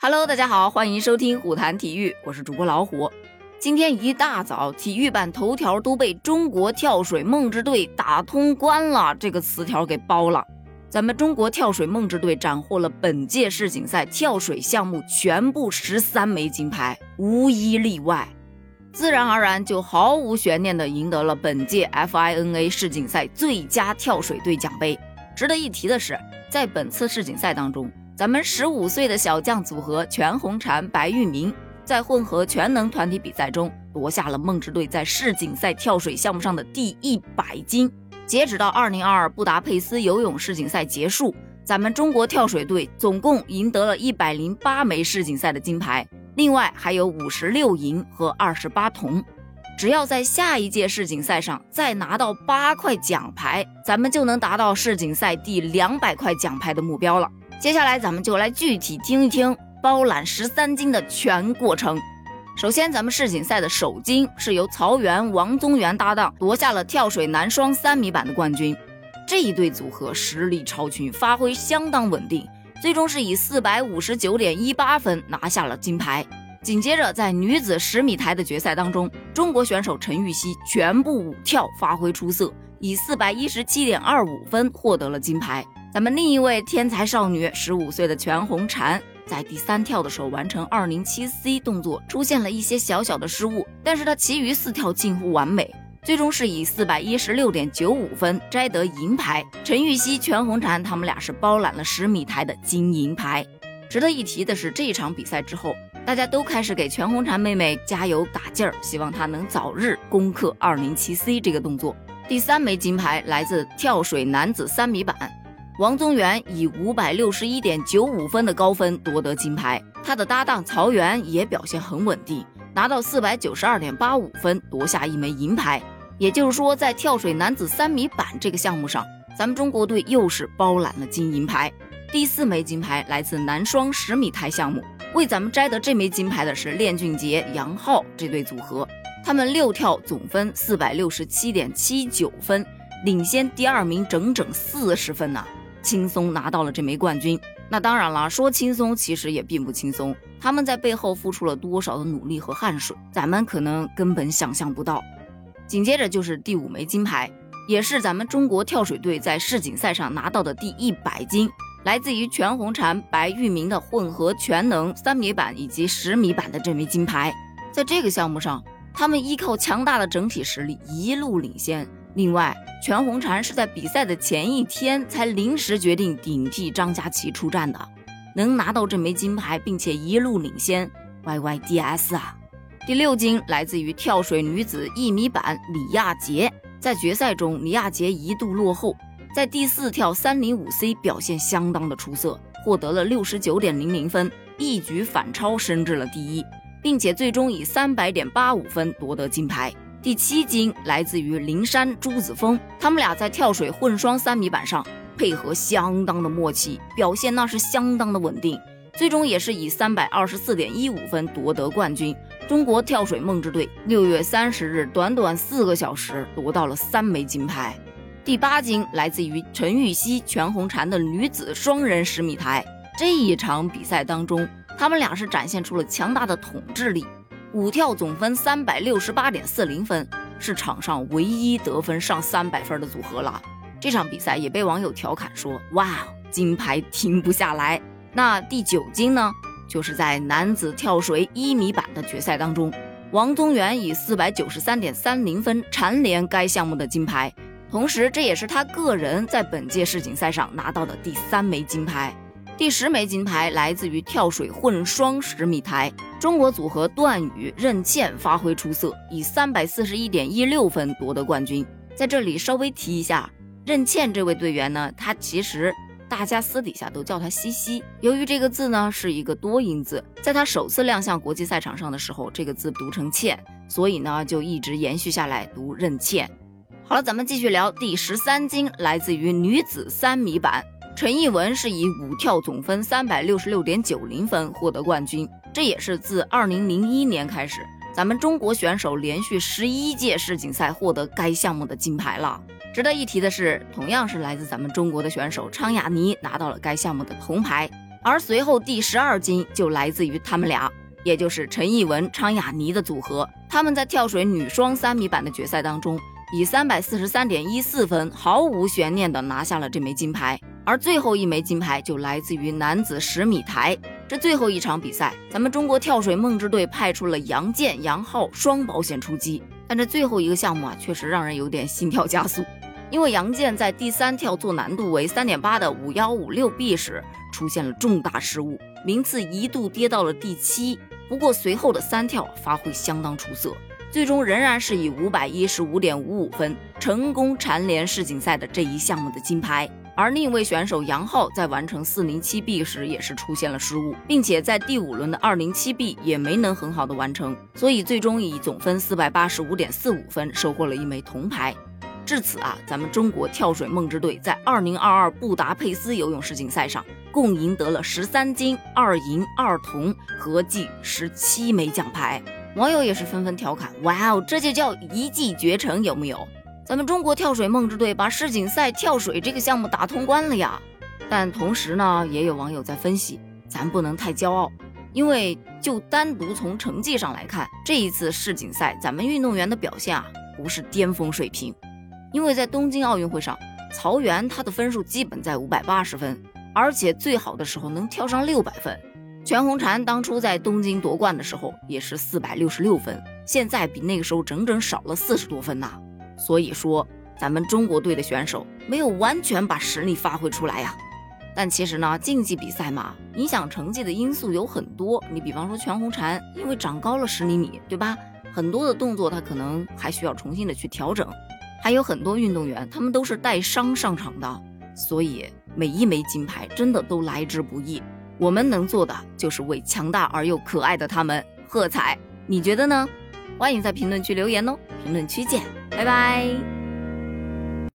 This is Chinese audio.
Hello，大家好，欢迎收听虎谈体育，我是主播老虎。今天一大早，体育版头条都被“中国跳水梦之队打通关了”这个词条给包了。咱们中国跳水梦之队斩获了本届世锦赛跳水项目全部十三枚金牌，无一例外，自然而然就毫无悬念地赢得了本届 FINA 世锦赛最佳跳水队奖杯。值得一提的是，在本次世锦赛当中。咱们十五岁的小将组合全红婵、白玉明在混合全能团体比赛中夺下了梦之队在世锦赛跳水项目上的第一百金。截止到二零二二布达佩斯游泳世锦赛结束，咱们中国跳水队总共赢得了一百零八枚世锦赛的金牌，另外还有五十六银和二十八铜。只要在下一届世锦赛上再拿到八块奖牌，咱们就能达到世锦赛第两百块奖牌的目标了。接下来，咱们就来具体听一听包揽十三金的全过程。首先，咱们世锦赛的首金是由曹原、王宗源搭档夺下了跳水男双三米板的冠军。这一对组合实力超群，发挥相当稳定，最终是以四百五十九点一八分拿下了金牌。紧接着，在女子十米台的决赛当中，中国选手陈芋汐全部舞跳发挥出色，以四百一十七点二五分获得了金牌。咱们另一位天才少女，十五岁的全红婵，在第三跳的时候完成二零七 C 动作，出现了一些小小的失误，但是她其余四跳近乎完美，最终是以四百一十六点九五分摘得银牌。陈芋汐、全红婵他们俩是包揽了十米台的金银牌。值得一提的是，这一场比赛之后，大家都开始给全红婵妹妹加油打劲儿，希望她能早日攻克二零七 C 这个动作。第三枚金牌来自跳水男子三米板。王宗源以五百六十一点九五分的高分夺得金牌，他的搭档曹原也表现很稳定，拿到四百九十二点八五分，夺下一枚银牌。也就是说，在跳水男子三米板这个项目上，咱们中国队又是包揽了金银牌。第四枚金牌来自男双十米台项目，为咱们摘得这枚金牌的是练俊杰、杨昊这对组合，他们六跳总分四百六十七点七九分，领先第二名整整四十分呢。轻松拿到了这枚冠军，那当然了，说轻松其实也并不轻松，他们在背后付出了多少的努力和汗水，咱们可能根本想象不到。紧接着就是第五枚金牌，也是咱们中国跳水队在世锦赛上拿到的第一百金，来自于全红婵、白玉明的混合全能三米板以及十米板的这枚金牌，在这个项目上，他们依靠强大的整体实力一路领先。另外，全红婵是在比赛的前一天才临时决定顶替张家齐出战的，能拿到这枚金牌，并且一路领先，YYDS 啊！第六金来自于跳水女子一米板李亚杰，在决赛中李亚杰一度落后，在第四跳三零五 C 表现相当的出色，获得了六十九点零零分，一举反超升至了第一，并且最终以三百点八五分夺得金牌。第七金来自于灵山朱子峰，他们俩在跳水混双三米板上配合相当的默契，表现那是相当的稳定，最终也是以三百二十四点一五分夺得冠军。中国跳水梦之队六月三十日短短四个小时夺到了三枚金牌。第八金来自于陈芋汐、全红婵的女子双人十米台，这一场比赛当中，他们俩是展现出了强大的统治力。五跳总分三百六十八点四零分，是场上唯一得分上三百分的组合了。这场比赛也被网友调侃说：“哇，金牌停不下来。”那第九金呢？就是在男子跳水一米板的决赛当中，王宗源以四百九十三点三零分蝉联该项目的金牌，同时这也是他个人在本届世锦赛上拿到的第三枚金牌。第十枚金牌来自于跳水混双十米台，中国组合段宇任茜发挥出色，以三百四十一点一六分夺得冠军。在这里稍微提一下，任茜这位队员呢，她其实大家私底下都叫她西西。由于这个字呢是一个多音字，在她首次亮相国际赛场上的时候，这个字读成茜，所以呢就一直延续下来读任茜。好了，咱们继续聊第十三金，来自于女子三米板。陈艺文是以五跳总分三百六十六点九零分获得冠军，这也是自二零零一年开始，咱们中国选手连续十一届世锦赛获得该项目的金牌了。值得一提的是，同样是来自咱们中国的选手昌雅妮拿到了该项目的铜牌。而随后第十二金就来自于他们俩，也就是陈艺文、昌雅妮的组合。他们在跳水女双三米板的决赛当中，以三百四十三点一四分毫无悬念地拿下了这枚金牌。而最后一枚金牌就来自于男子十米台。这最后一场比赛，咱们中国跳水梦之队派出了杨健、杨昊双保险出击。但这最后一个项目啊，确实让人有点心跳加速，因为杨健在第三跳做难度为三点八的五幺五六 B 时出现了重大失误，名次一度跌到了第七。不过随后的三跳发挥相当出色，最终仍然是以五百一十五点五五分成功蝉联世锦赛的这一项目的金牌。而另一位选手杨昊在完成四零七 B 时也是出现了失误，并且在第五轮的二零七 B 也没能很好的完成，所以最终以总分四百八十五点四五分收获了一枚铜牌。至此啊，咱们中国跳水梦之队在二零二二布达佩斯游泳世锦赛上共赢得了十三金二银二铜，合计十七枚奖牌。网友也是纷纷调侃：哇哦，这就叫一骑绝尘，有没有？咱们中国跳水梦之队把世锦赛跳水这个项目打通关了呀！但同时呢，也有网友在分析，咱不能太骄傲，因为就单独从成绩上来看，这一次世锦赛咱们运动员的表现啊，不是巅峰水平。因为在东京奥运会上，曹原他的分数基本在五百八十分，而且最好的时候能跳上六百分。全红婵当初在东京夺冠的时候也是四百六十六分，现在比那个时候整整少了四十多分呐。所以说，咱们中国队的选手没有完全把实力发挥出来呀。但其实呢，竞技比赛嘛，影响成绩的因素有很多。你比方说全红婵，因为长高了十厘米，对吧？很多的动作他可能还需要重新的去调整。还有很多运动员，他们都是带伤上场的，所以每一枚金牌真的都来之不易。我们能做的就是为强大而又可爱的他们喝彩。你觉得呢？欢迎在评论区留言哦，评论区见。拜拜。